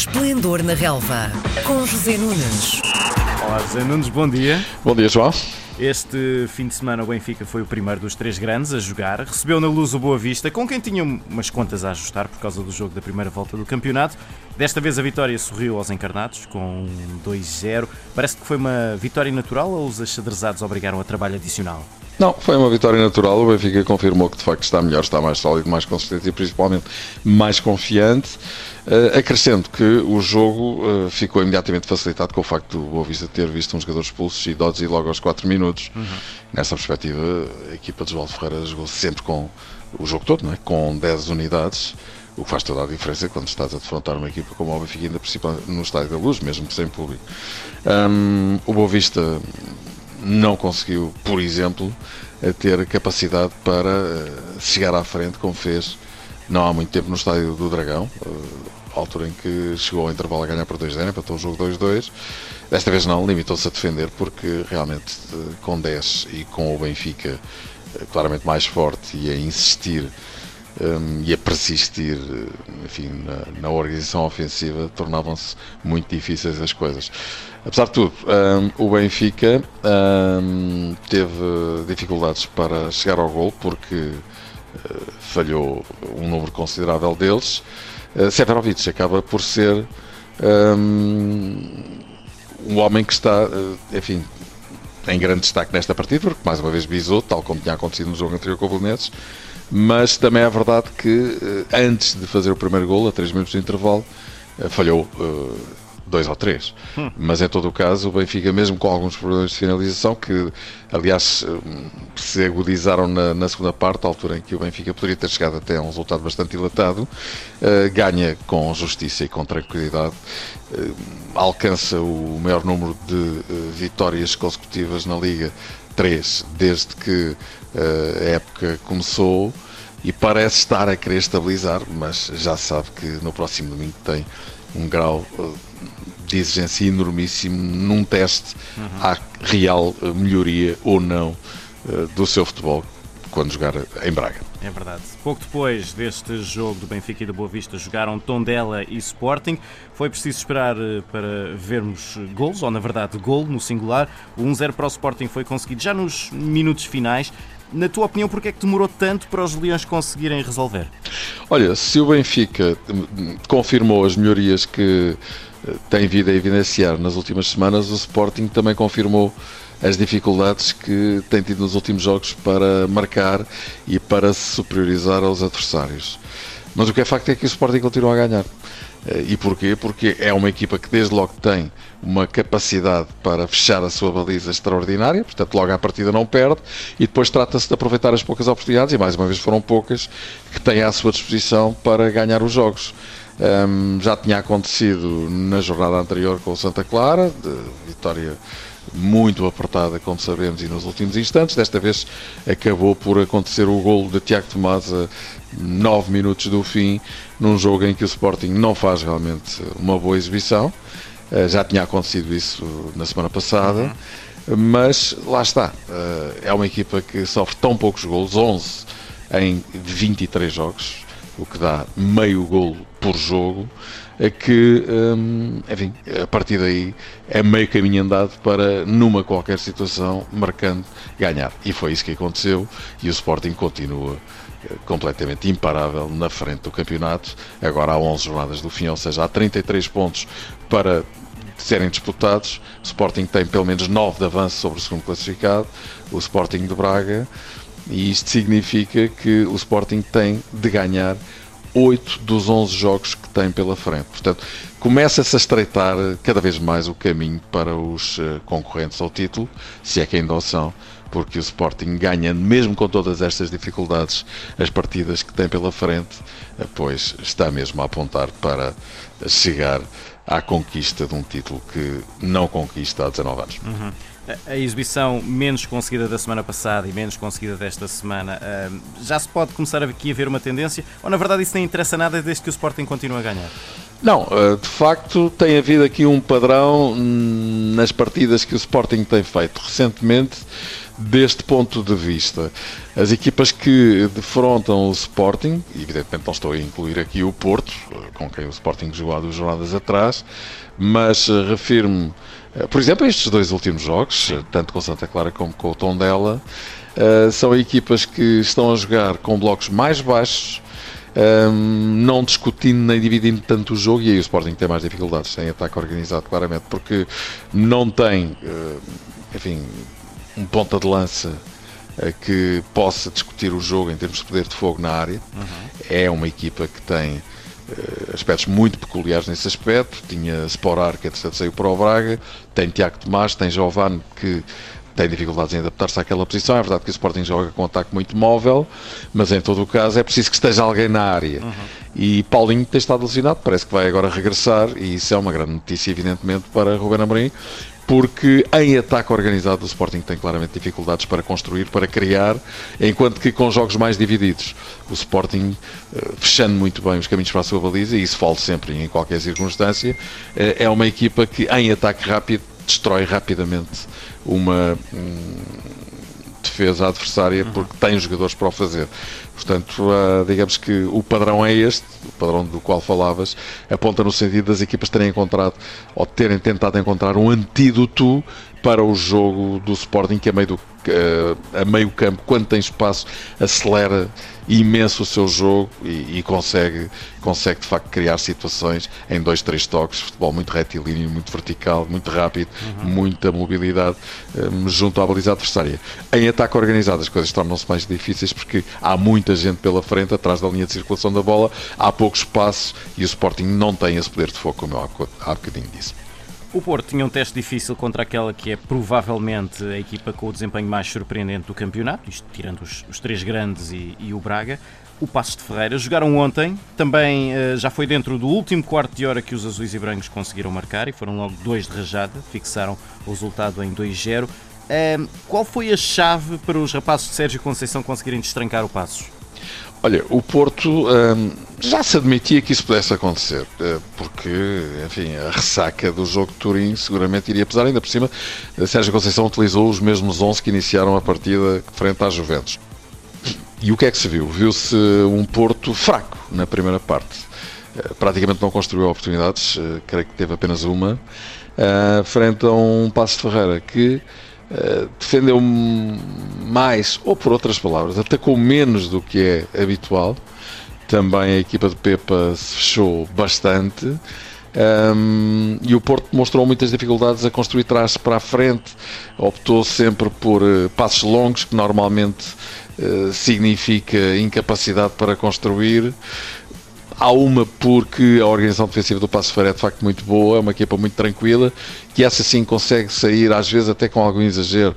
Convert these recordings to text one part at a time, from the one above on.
Esplendor na Relva, com José Nunes. Olá, José Nunes, bom dia. Bom dia, João. Este fim de semana o Benfica foi o primeiro dos três grandes a jogar. Recebeu na luz o Boa Vista, com quem tinha umas contas a ajustar por causa do jogo da primeira volta do campeonato. Desta vez a vitória sorriu aos encarnados, com 2-0. Parece que foi uma vitória natural ou os achadrezados obrigaram a trabalho adicional? Não, foi uma vitória natural. O Benfica confirmou que de facto está melhor, está mais sólido, mais consistente e principalmente mais confiante. Uh, acrescento que o jogo uh, ficou imediatamente facilitado com o facto do Boa Vista ter visto um jogador expulso e Dodzi logo aos 4 minutos. Uhum. Nessa perspectiva, a equipa de Oswaldo Ferreira jogou sempre com o jogo todo, não é? com 10 unidades. O que faz toda a diferença quando estás a defrontar uma equipa como o Benfica, ainda principalmente no Estádio da Luz, mesmo sem público. Um, o Boa Vista não conseguiu, por exemplo, ter capacidade para eh, chegar à frente, como fez não há muito tempo no estádio do Dragão, altura em que chegou ao intervalo a ganhar por 2-0, empatou o jogo 2-2. Desta vez não, limitou-se a defender, porque realmente eh, com 10 e com o Benfica claramente mais forte e a insistir um, e a persistir enfim, na, na organização ofensiva, tornavam-se muito difíceis as coisas. Apesar de tudo, um, o Benfica um, teve dificuldades para chegar ao gol porque uh, falhou um número considerável deles. Uh, Severovic acaba por ser um, um homem que está, uh, enfim, em grande destaque nesta partida, porque mais uma vez bisou, tal como tinha acontecido no jogo anterior com o Belenenses, mas também é verdade que antes de fazer o primeiro gol, a 3 minutos de intervalo, falhou dois ou três. Hum. Mas em todo o caso, o Benfica, mesmo com alguns problemas de finalização, que aliás hum, se agudizaram na, na, segunda parte, à altura em que o Benfica poderia ter chegado até a um resultado bastante dilatado, uh, ganha com justiça e com tranquilidade, uh, alcança o maior número de uh, vitórias consecutivas na Liga, três, desde que a época começou e parece estar a querer estabilizar, mas já sabe que no próximo domingo tem um grau de exigência enormíssimo num teste uhum. à real eh, melhoria ou não eh, do seu futebol quando jogar em Braga. É verdade. Pouco depois deste jogo do Benfica e da Boa Vista jogaram Tondela e Sporting. Foi preciso esperar eh, para vermos gols, ou na verdade gol no singular. O 1-0 para o Sporting foi conseguido já nos minutos finais. Na tua opinião, porquê é que demorou tanto para os Leões conseguirem resolver? Olha, se o Benfica confirmou as melhorias que tem vindo a evidenciar nas últimas semanas, o Sporting também confirmou as dificuldades que tem tido nos últimos jogos para marcar e para se superiorizar aos adversários. Mas o que é facto é que o Sporting continua a ganhar. Eh, e porquê? Porque é uma equipa que desde logo tem uma capacidade para fechar a sua baliza extraordinária, portanto logo à partida não perde, e depois trata-se de aproveitar as poucas oportunidades, e mais uma vez foram poucas, que tem à sua disposição para ganhar os jogos. Um, já tinha acontecido na jornada anterior com o Santa Clara, vitória muito apertada, como sabemos, e nos últimos instantes. Desta vez acabou por acontecer o golo de Tiago Tomás a 9 minutos do fim, num jogo em que o Sporting não faz realmente uma boa exibição. Uh, já tinha acontecido isso na semana passada, mas lá está. Uh, é uma equipa que sofre tão poucos golos 11 em 23 jogos o que dá meio golo por jogo, é que, hum, enfim, a partir daí é meio caminho andado para, numa qualquer situação, marcando, ganhar. E foi isso que aconteceu e o Sporting continua eh, completamente imparável na frente do campeonato, agora há 11 jornadas do fim, ou seja, há 33 pontos para serem disputados. O Sporting tem pelo menos 9 de avanço sobre o segundo classificado, o Sporting de Braga e isto significa que o Sporting tem de ganhar 8 dos 11 jogos que tem pela frente. Portanto, começa-se a estreitar cada vez mais o caminho para os eh, concorrentes ao título, se é que ainda o são, porque o Sporting ganha, mesmo com todas estas dificuldades, as partidas que tem pela frente, eh, pois está mesmo a apontar para chegar à conquista de um título que não conquista há 19 anos. Uhum a exibição menos conseguida da semana passada e menos conseguida desta semana, já se pode começar aqui a ver uma tendência? Ou na verdade isso nem interessa nada desde que o Sporting continue a ganhar? Não, eh, de facto tem havido aqui um padrão nas partidas que o Sporting tem feito recentemente deste ponto de vista. As equipas que defrontam o Sporting, evidentemente não estou a incluir aqui o Porto, com quem o Sporting jogou há duas jornadas atrás, mas refiro-me, por exemplo, estes dois últimos jogos, tanto com Santa Clara como com o Tondela, são equipas que estão a jogar com blocos mais baixos, um, não discutindo nem dividindo tanto o jogo, e aí o Sporting tem mais dificuldades em ataque organizado, claramente, porque não tem, enfim, um ponta de lança que possa discutir o jogo em termos de poder de fogo na área. Uhum. É uma equipa que tem aspectos muito peculiares nesse aspecto. Tinha Sporar, que entretanto saiu para o Braga, tem Tiago Tomás, tem Giovanni, que tem dificuldades em adaptar-se àquela posição. É verdade que o Sporting joga com um ataque muito móvel, mas em todo o caso é preciso que esteja alguém na área. Uhum. E Paulinho tem estado lesionado, parece que vai agora regressar, e isso é uma grande notícia, evidentemente, para Ruben Amorim, porque em ataque organizado o Sporting tem claramente dificuldades para construir, para criar, enquanto que com jogos mais divididos, o Sporting, eh, fechando muito bem os caminhos para a sua baliza, e isso falo sempre em qualquer circunstância, eh, é uma equipa que em ataque rápido destrói rapidamente uma um, defesa adversária uhum. porque tem jogadores para o fazer. Portanto, uh, digamos que o padrão é este, o padrão do qual falavas, aponta no sentido das equipas terem encontrado ou terem tentado encontrar um antídoto para o jogo do Sporting que a meio, do, uh, a meio campo, quando tem espaço, acelera imenso o seu jogo e, e, consegue, consegue de facto criar situações em dois, três toques, futebol muito retilíneo, muito vertical, muito rápido, uhum. muita mobilidade um, junto à baliza adversária. Em ataque organizado as coisas tornam-se mais difíceis porque há muita gente pela frente, atrás da linha de circulação da bola, há pouco espaço e o Sporting não tem esse poder de fogo, como eu há bocadinho disse. O Porto tinha um teste difícil contra aquela que é provavelmente a equipa com o desempenho mais surpreendente do campeonato, isto tirando os, os três grandes e, e, o Braga. O Passos de Ferreira jogaram ontem, também uh, já foi dentro do último quarto de hora que os azuis e brancos conseguiram marcar e foram logo dois de rajada, fixaram o resultado em 2-0. Uh, qual foi a chave para os rapazes de Sérgio Conceição conseguirem destrancar o Passos? Olha, o Porto hum, já se admitia que isso pudesse acontecer, eh, porque, enfim, a ressaca do jogo de Turim seguramente iria pesar, ainda por cima, Sérgio Conceição utilizou os mesmos 11 que iniciaram a partida frente às Juventus. E o que é que se viu? Viu-se um Porto fraco na primeira parte. Eh, praticamente não construiu oportunidades, eh, creio que teve apenas uma, frente a um Passo de Ferreira que eh, defendeu mais, ou por outras palavras, atacou menos do que é habitual. Também a equipa de Pepa se fechou bastante. Um, e o Porto mostrou muitas dificuldades a construir trás para a frente, optou sempre por uh, passos longos, que normalmente uh, significa incapacidade para construir. Há uma porque a organização defensiva do Passo Ferreira é de facto muito boa, é uma equipa muito tranquila, que essa sim consegue sair, às vezes até com algum exagero,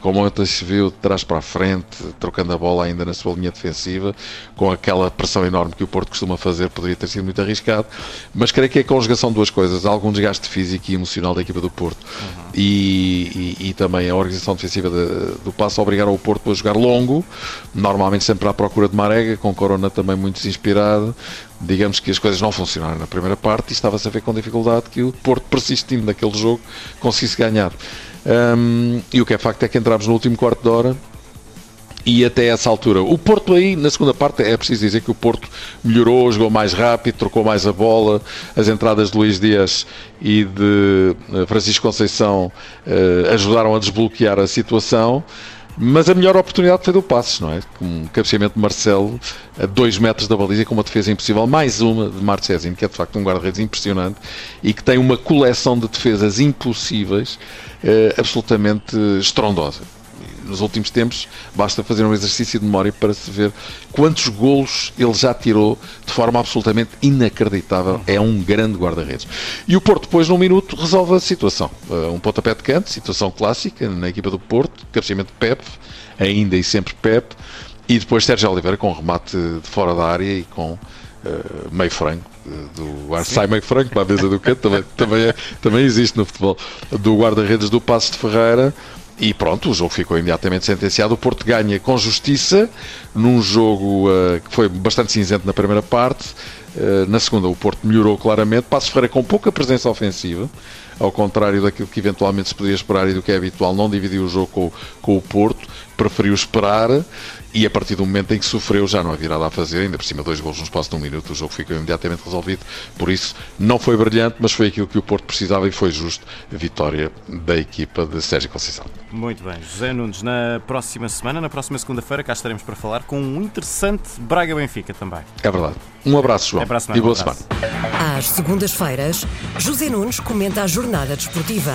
como ontem se viu de trás para a frente, trocando a bola ainda na sua linha defensiva, com aquela pressão enorme que o Porto costuma fazer, poderia ter sido muito arriscado, mas creio que é a conjugação de duas coisas, algum desgaste físico e emocional da equipa do Porto uhum. e, e, e, também a organização defensiva de, do passo obrigaram o Porto a jogar longo, normalmente sempre à procura de Marega, com Corona também muito desinspirado, digamos que as coisas não funcionaram na primeira parte e estava-se a ver com dificuldade que o Porto, persistindo naquele jogo, conseguisse ganhar. Um, e o que é facto é que entramos no último quarto de hora e até essa altura. O Porto aí, na segunda parte, é preciso dizer que o Porto melhorou, jogou mais rápido, trocou mais a bola, as entradas de Luís Dias e de eh, Francisco Conceição uh, ajudaram a desbloquear a situação. Mas a melhor oportunidade foi do Passos, não é? Com um cabeceamento de Marcelo a 2 metros da baliza, com uma defesa impossível. Mais uma de Marchesin, que é de facto um guarda-redes impressionante e que tem uma coleção de defesas impossíveis eh, absolutamente estrondosa nos últimos tempos, basta fazer um exercício de memória para se ver quantos golos ele já tirou de forma absolutamente inacreditável. É um grande guarda-redes. E o Porto, depois, num minuto, resolve a situação. Uh, um pontapé de canto, situação clássica na equipa do Porto, cabeceamento de Pep, ainda e sempre Pep, e depois Sérgio Oliveira com um remate de fora da área e com uh, meio franco do Arsai meio franco para a mesa do canto também, também, é, também existe no futebol do guarda-redes do Passo de Ferreira e pronto, o jogo ficou imediatamente sentenciado. O Porto ganha com justiça, num jogo uh, que foi bastante cinzento na primeira parte. Uh, na segunda, o Porto melhorou claramente. Passo Ferreira com pouca presença ofensiva, ao contrário daquilo que eventualmente se podia esperar e do que é habitual, não dividiu o jogo com, com o Porto. Preferiu esperar e a partir do momento em que sofreu já não havia nada a fazer, ainda por cima dois gols no espaço de um minuto, o jogo ficou imediatamente resolvido, por isso não foi brilhante, mas foi aquilo que o Porto precisava e foi justo a vitória da equipa de Sérgio Conceição. Muito bem, José Nunes, na próxima semana, na próxima segunda-feira, cá estaremos para falar com um interessante Braga-Benfica também. É verdade. Um abraço, João, semana, e boa um semana. Às segundas-feiras, José Nunes comenta a jornada desportiva.